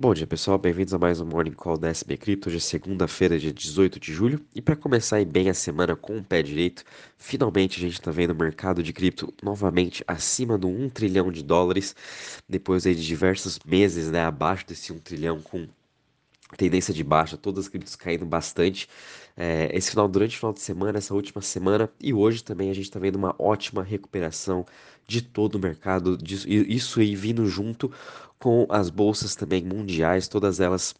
Bom dia pessoal, bem-vindos a mais um Morning Call da SB Crypto. Hoje é segunda-feira, dia 18 de julho. E para começar bem a semana com o pé direito, finalmente a gente está vendo o mercado de cripto novamente acima do 1 trilhão de dólares, depois de diversos meses né, abaixo desse 1 trilhão com tendência de baixa, todas as criptos caindo bastante. É, esse final, durante o final de semana, essa última semana e hoje também a gente está vendo uma ótima recuperação de todo o mercado, isso aí vindo junto com as bolsas também mundiais, todas elas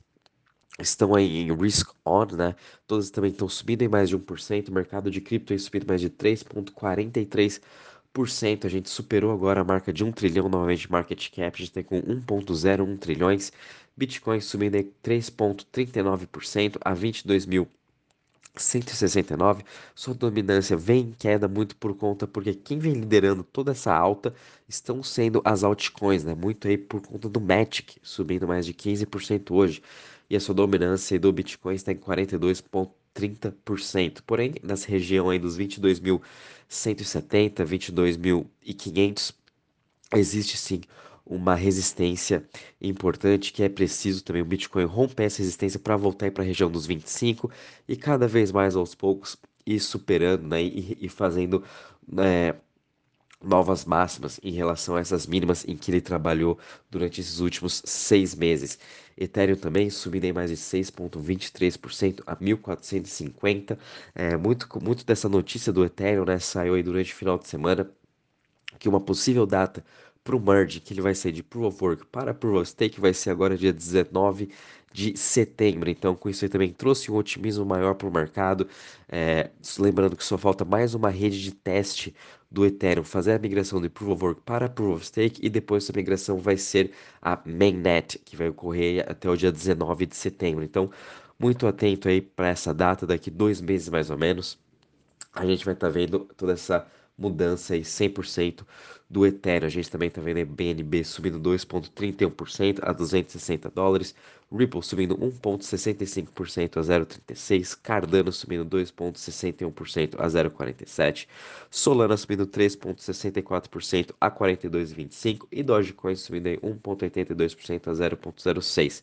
estão aí em risk on, né? Todas também estão subindo em mais de 1%, o mercado de cripto aí subindo mais de 3,43%. A gente superou agora a marca de 1 trilhão novamente market cap, a gente tem com 1,01 trilhões. Bitcoin subindo em 3,39% a 22 mil 169, sua dominância vem em queda muito por conta, porque quem vem liderando toda essa alta estão sendo as altcoins, né? Muito aí por conta do Matic, subindo mais de 15% hoje. E a sua dominância do Bitcoin está em 42,30%. Porém, nessa região aí dos 22.170, 22.500, existe sim uma resistência importante que é preciso também o Bitcoin romper essa resistência para voltar para a região dos 25 e cada vez mais aos poucos ir superando né, e, e fazendo é, novas máximas em relação a essas mínimas em que ele trabalhou durante esses últimos seis meses. Ethereum também subindo em mais de 6,23% a 1.450. É, muito, muito dessa notícia do Ethereum né, saiu aí durante o final de semana que uma possível data para o merge, que ele vai ser de Proof of Work para Proof of Stake, vai ser agora dia 19 de setembro. Então, com isso aí também trouxe um otimismo maior para o mercado. É, lembrando que só falta mais uma rede de teste do Ethereum, fazer a migração de Proof of Work para Proof of Stake e depois essa migração vai ser a Mainnet, que vai ocorrer até o dia 19 de setembro. Então, muito atento aí para essa data, daqui dois meses mais ou menos. A gente vai estar tá vendo toda essa mudança aí 100% do Ethereum. A gente também está vendo BNB subindo 2,31% a 260 dólares, Ripple subindo 1,65% a 0,36, Cardano subindo 2,61% a 0,47, Solana subindo 3,64% a 42,25 e Dogecoin subindo 1,82% a 0,06.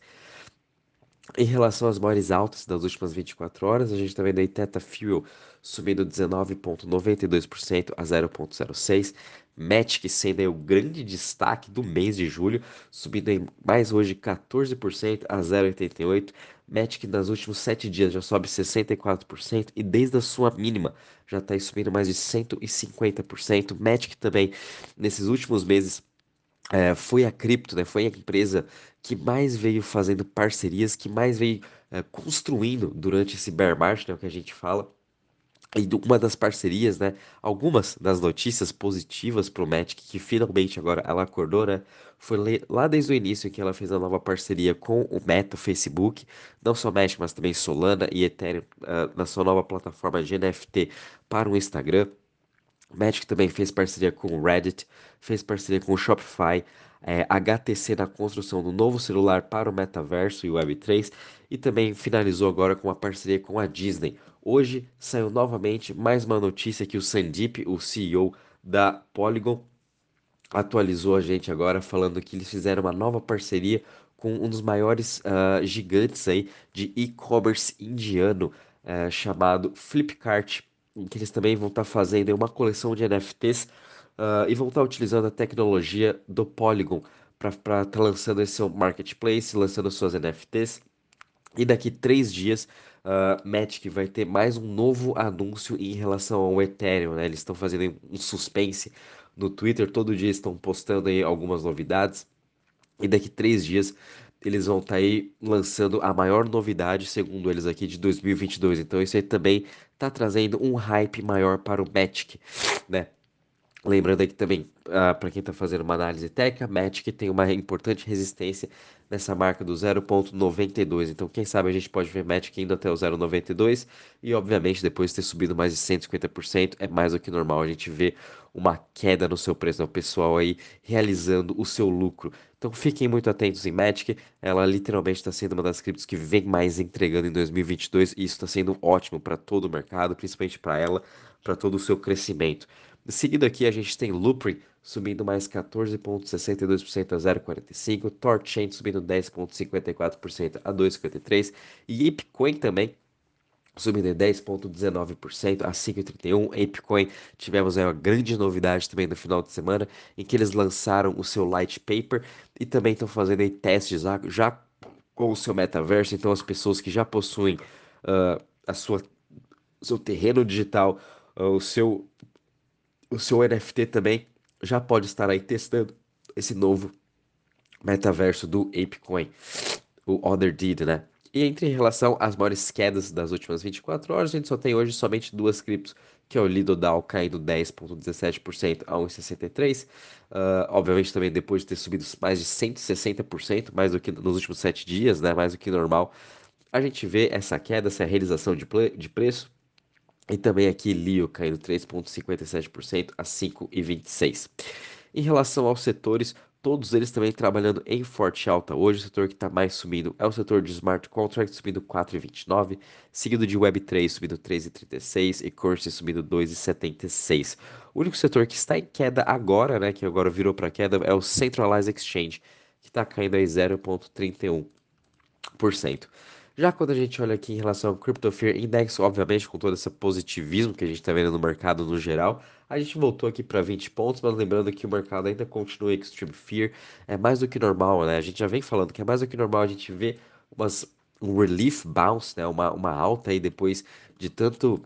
Em relação às maiores altas das últimas 24 horas, a gente está vendo aí Teta Fuel subindo 19,92% a 0,06%. Matic sendo aí o grande destaque do mês de julho, subindo em mais hoje 14% a 0,88%. Matic nas últimos 7 dias já sobe 64% e desde a sua mínima já está subindo mais de 150%. Matic também nesses últimos meses é, foi a cripto, né? Foi a empresa que mais veio fazendo parcerias, que mais veio é, construindo durante esse bear market, né? O que a gente fala. E uma das parcerias, né? Algumas das notícias positivas pro Matic, que finalmente agora ela acordou, né? Foi lá desde o início que ela fez a nova parceria com o Meta, o Facebook, não só Matic, mas também Solana e Ethereum uh, na sua nova plataforma de NFT para o Instagram. Magic também fez parceria com o Reddit, fez parceria com o Shopify, é, HTC na construção do novo celular para o metaverso e o Web3 e também finalizou agora com uma parceria com a Disney. Hoje saiu novamente mais uma notícia que o Sandeep, o CEO da Polygon, atualizou a gente agora falando que eles fizeram uma nova parceria com um dos maiores uh, gigantes aí de e-commerce indiano uh, chamado Flipkart em que eles também vão estar tá fazendo uma coleção de NFTs uh, e vão estar tá utilizando a tecnologia do Polygon para estar tá lançando esse seu marketplace, lançando suas NFTs. E daqui três dias, uh, Magic vai ter mais um novo anúncio em relação ao Ethereum. Né? Eles estão fazendo um suspense no Twitter, todo dia estão postando aí algumas novidades. E daqui três dias eles vão estar tá aí lançando a maior novidade, segundo eles aqui, de 2022. Então isso aí também está trazendo um hype maior para o Magic, né? Lembrando aqui também, uh, para quem está fazendo uma análise técnica, Magic tem uma importante resistência nessa marca do 0.92. Então, quem sabe a gente pode ver Magic indo até o 0.92 e, obviamente, depois de ter subido mais de 150%, é mais do que normal a gente ver uma queda no seu preço, né? o pessoal aí realizando o seu lucro. Então, fiquem muito atentos em Magic, ela literalmente está sendo uma das criptos que vem mais entregando em 2022 e isso está sendo ótimo para todo o mercado, principalmente para ela, para todo o seu crescimento. Seguido aqui, a gente tem Loopring subindo mais 14,62% a 0,45%, Torchain subindo 10,54% a 2,53% e Apecoin também subindo 10,19% a 5,31. Apecoin tivemos aí uma grande novidade também no final de semana, em que eles lançaram o seu Light Paper e também estão fazendo aí testes já, já com o seu metaverso. Então, as pessoas que já possuem uh, a sua seu terreno digital, uh, o seu o seu NFT também já pode estar aí testando esse novo metaverso do Apecoin, o Other Deed, né? E entre relação às maiores quedas das últimas 24 horas, a gente só tem hoje somente duas criptos, que é o Lido DAO caindo 10,17% a 1,63%. Uh, ah, obviamente também depois de ter subido mais de 160%, mais do que nos últimos 7 dias, né? Mais do que normal. A gente vê essa queda, essa realização de, de preço e também aqui Lio caindo 3,57% a 5,26%. Em relação aos setores, todos eles também trabalhando em forte alta. Hoje o setor que está mais subindo é o setor de Smart Contracts, subindo 4,29, seguido de Web3 subindo 3,36 e Currency subindo 2,76. O único setor que está em queda agora, né, que agora virou para queda, é o Centralized Exchange, que está caindo aí 0,31%. Já quando a gente olha aqui em relação ao Crypto Fear Index, obviamente com todo esse positivismo que a gente está vendo no mercado no geral, a gente voltou aqui para 20 pontos, mas lembrando que o mercado ainda continua Extreme Fear, é mais do que normal, né? A gente já vem falando que é mais do que normal a gente ver umas, um relief bounce, né? Uma, uma alta aí depois de tanto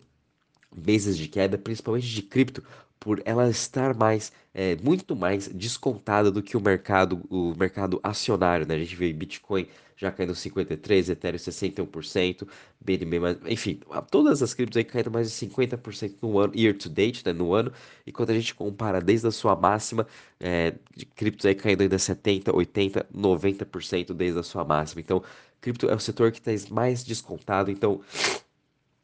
meses de queda, principalmente de cripto, por ela estar mais, é, muito mais descontada do que o mercado, o mercado acionário, né? A gente vê Bitcoin já caindo 53%, Ethereum 61%, BNB, mais, enfim, todas as criptos aí caindo mais de 50% no ano, year to date, né, no ano, e quando a gente compara desde a sua máxima, é, de criptos aí caindo ainda 70%, 80%, 90% desde a sua máxima. Então, cripto é o setor que está mais descontado, então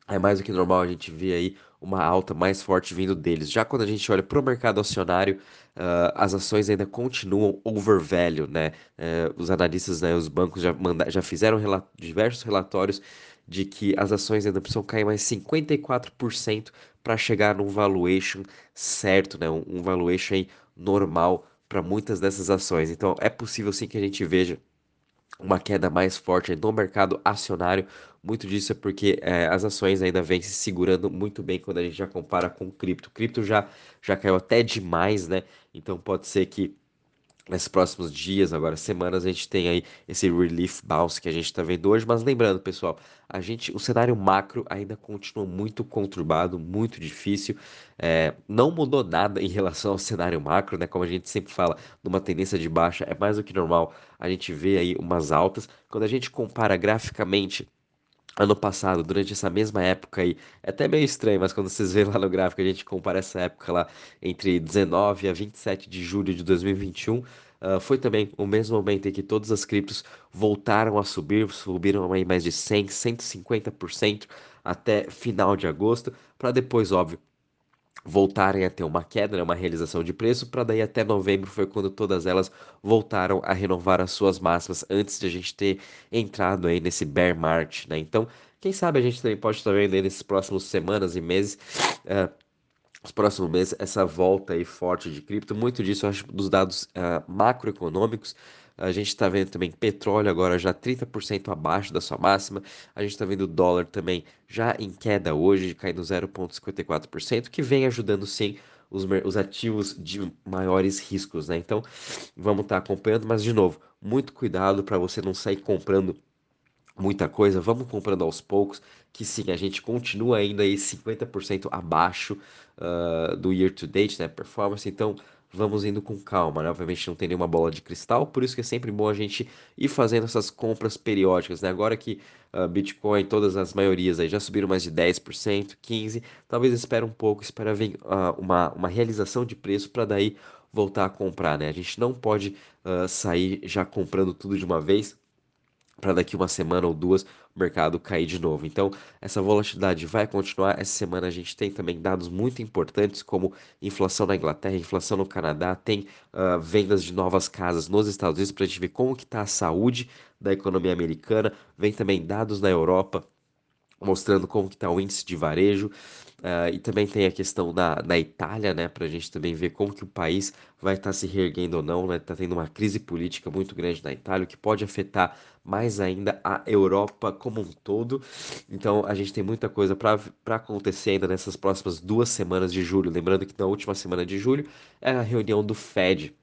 é mais do que normal a gente ver aí uma alta mais forte vindo deles. Já quando a gente olha para o mercado acionário, uh, as ações ainda continuam overvalue, né? Uh, os analistas, né, os bancos já, manda, já fizeram diversos relatórios de que as ações ainda precisam cair mais 54% para chegar num valuation certo, né? Um, um valuation normal para muitas dessas ações. Então é possível sim que a gente veja uma queda mais forte no mercado acionário. Muito disso é porque é, as ações ainda vêm se segurando muito bem quando a gente já compara com cripto. Cripto já, já caiu até demais, né? Então pode ser que nesses próximos dias, agora semanas, a gente tem aí esse relief bounce que a gente está vendo hoje. Mas lembrando, pessoal, a gente, o cenário macro ainda continua muito conturbado, muito difícil. É, não mudou nada em relação ao cenário macro, né? Como a gente sempre fala, numa tendência de baixa é mais do que normal. A gente vê aí umas altas. Quando a gente compara graficamente ano passado, durante essa mesma época aí, é até meio estranho, mas quando vocês veem lá no gráfico, a gente compara essa época lá entre 19 a 27 de julho de 2021, uh, foi também o mesmo momento em que todas as criptos voltaram a subir, subiram aí mais de 100, 150% até final de agosto, para depois, óbvio, voltarem a ter uma queda, né, uma realização de preço, para daí até novembro foi quando todas elas voltaram a renovar as suas máximas antes de a gente ter entrado aí nesse bear market, né? Então, quem sabe a gente também pode estar vendo aí nesses próximos semanas e meses uh, os próximos meses essa volta aí forte de cripto, muito disso eu acho dos dados uh, macroeconômicos a gente está vendo também petróleo agora já 30% abaixo da sua máxima. A gente está vendo o dólar também já em queda hoje, caindo 0,54%, que vem ajudando sim os, os ativos de maiores riscos, né? Então, vamos estar tá acompanhando, mas de novo, muito cuidado para você não sair comprando muita coisa, vamos comprando aos poucos, que sim, a gente continua ainda aí 50% abaixo uh, do year to date, né, performance, então vamos indo com calma, né? Obviamente não tem nenhuma bola de cristal, por isso que é sempre bom a gente ir fazendo essas compras periódicas, né? Agora que uh, Bitcoin, todas as maiorias aí já subiram mais de 10%, 15%, talvez espere um pouco, espera vir uh, uma, uma realização de preço para daí voltar a comprar, né? A gente não pode uh, sair já comprando tudo de uma vez, para daqui uma semana ou duas o mercado cair de novo. Então, essa volatilidade vai continuar. Essa semana a gente tem também dados muito importantes, como inflação na Inglaterra, inflação no Canadá, tem uh, vendas de novas casas nos Estados Unidos para a gente ver como que está a saúde da economia americana. Vem também dados na Europa mostrando como que está o índice de varejo. Uh, e também tem a questão da, da Itália, né, para a gente também ver como que o país vai estar tá se reerguendo ou não, né, tá tendo uma crise política muito grande na Itália, o que pode afetar mais ainda a Europa como um todo. Então a gente tem muita coisa para acontecer ainda nessas próximas duas semanas de julho. Lembrando que na última semana de julho é a reunião do Fed,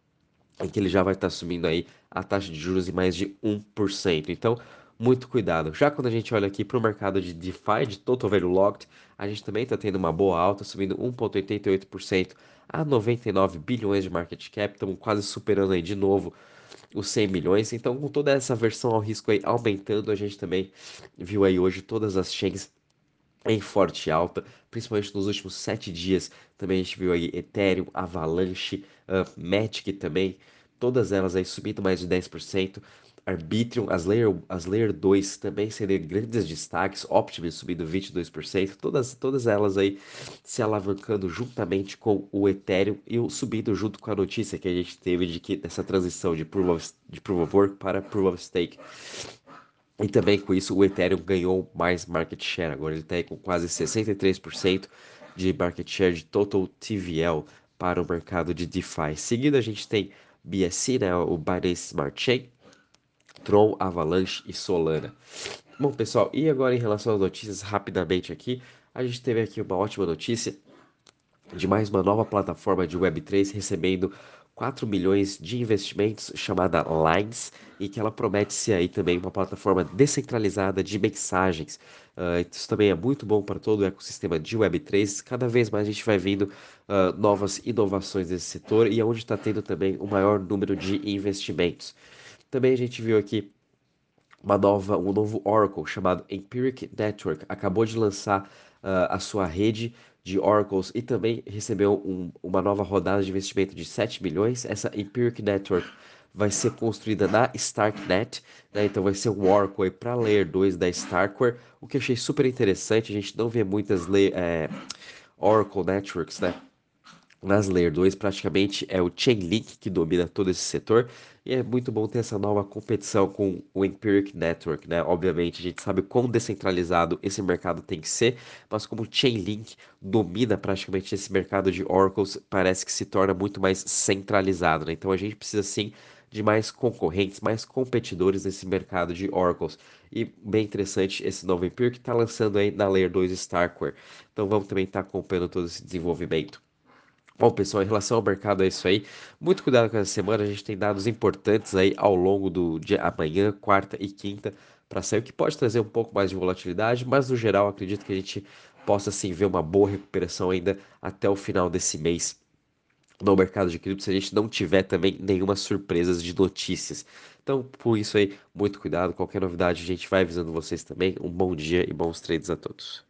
em que ele já vai estar tá subindo aí a taxa de juros em mais de 1%. Então, muito cuidado. Já quando a gente olha aqui para o mercado de DeFi, de Total Value Locked, a gente também está tendo uma boa alta, subindo 1,88% a 99 bilhões de market cap. Estamos quase superando aí de novo os 100 milhões. Então, com toda essa versão ao risco aí aumentando, a gente também viu aí hoje todas as chains em forte alta, principalmente nos últimos sete dias. Também a gente viu aí Ethereum, Avalanche, uh, Matic também, todas elas aí subindo mais de 10%. Arbitrium, as Layer, as Layer 2 também seriam grandes destaques, Optimus subindo 22%, todas, todas elas aí se alavancando juntamente com o Ethereum e subindo junto com a notícia que a gente teve de que dessa transição de Proof of, de proof of Work para Proof of Stake. E também com isso o Ethereum ganhou mais market share, agora ele está com quase 63% de market share de total TVL para o mercado de DeFi. Seguido a gente tem BSC, né, o Binance Smart Chain, Tron, Avalanche e Solana. Bom, pessoal, e agora em relação às notícias, rapidamente aqui, a gente teve aqui uma ótima notícia de mais uma nova plataforma de Web3 recebendo 4 milhões de investimentos chamada Lines e que ela promete ser aí também uma plataforma descentralizada de mensagens. Uh, isso também é muito bom para todo o ecossistema de Web3. Cada vez mais a gente vai vendo uh, novas inovações nesse setor e é onde está tendo também o maior número de investimentos. Também a gente viu aqui uma nova, um novo Oracle chamado Empiric Network. Acabou de lançar uh, a sua rede de Oracles e também recebeu um, uma nova rodada de investimento de 7 milhões. Essa Empiric Network vai ser construída na Starknet, né? então vai ser um Oracle para Layer 2 da Starkware, o que eu achei super interessante. A gente não vê muitas é, Oracle Networks, né? Nas Layer 2 praticamente é o Chainlink que domina todo esse setor e é muito bom ter essa nova competição com o Empiric Network, né? Obviamente a gente sabe quão descentralizado esse mercado tem que ser, mas como o Chainlink domina praticamente esse mercado de Oracles, parece que se torna muito mais centralizado, né? Então a gente precisa sim de mais concorrentes, mais competidores nesse mercado de Oracles. E bem interessante esse novo Empiric que está lançando aí na Layer 2 Starkware. Então vamos também estar tá acompanhando todo esse desenvolvimento. Bom, pessoal, em relação ao mercado é isso aí. Muito cuidado com essa semana, a gente tem dados importantes aí ao longo do dia amanhã, quarta e quinta para sair, o que pode trazer um pouco mais de volatilidade, mas no geral acredito que a gente possa sim ver uma boa recuperação ainda até o final desse mês no mercado de cripto, se a gente não tiver também nenhuma surpresas de notícias. Então, por isso aí, muito cuidado. Qualquer novidade, a gente vai avisando vocês também. Um bom dia e bons trades a todos.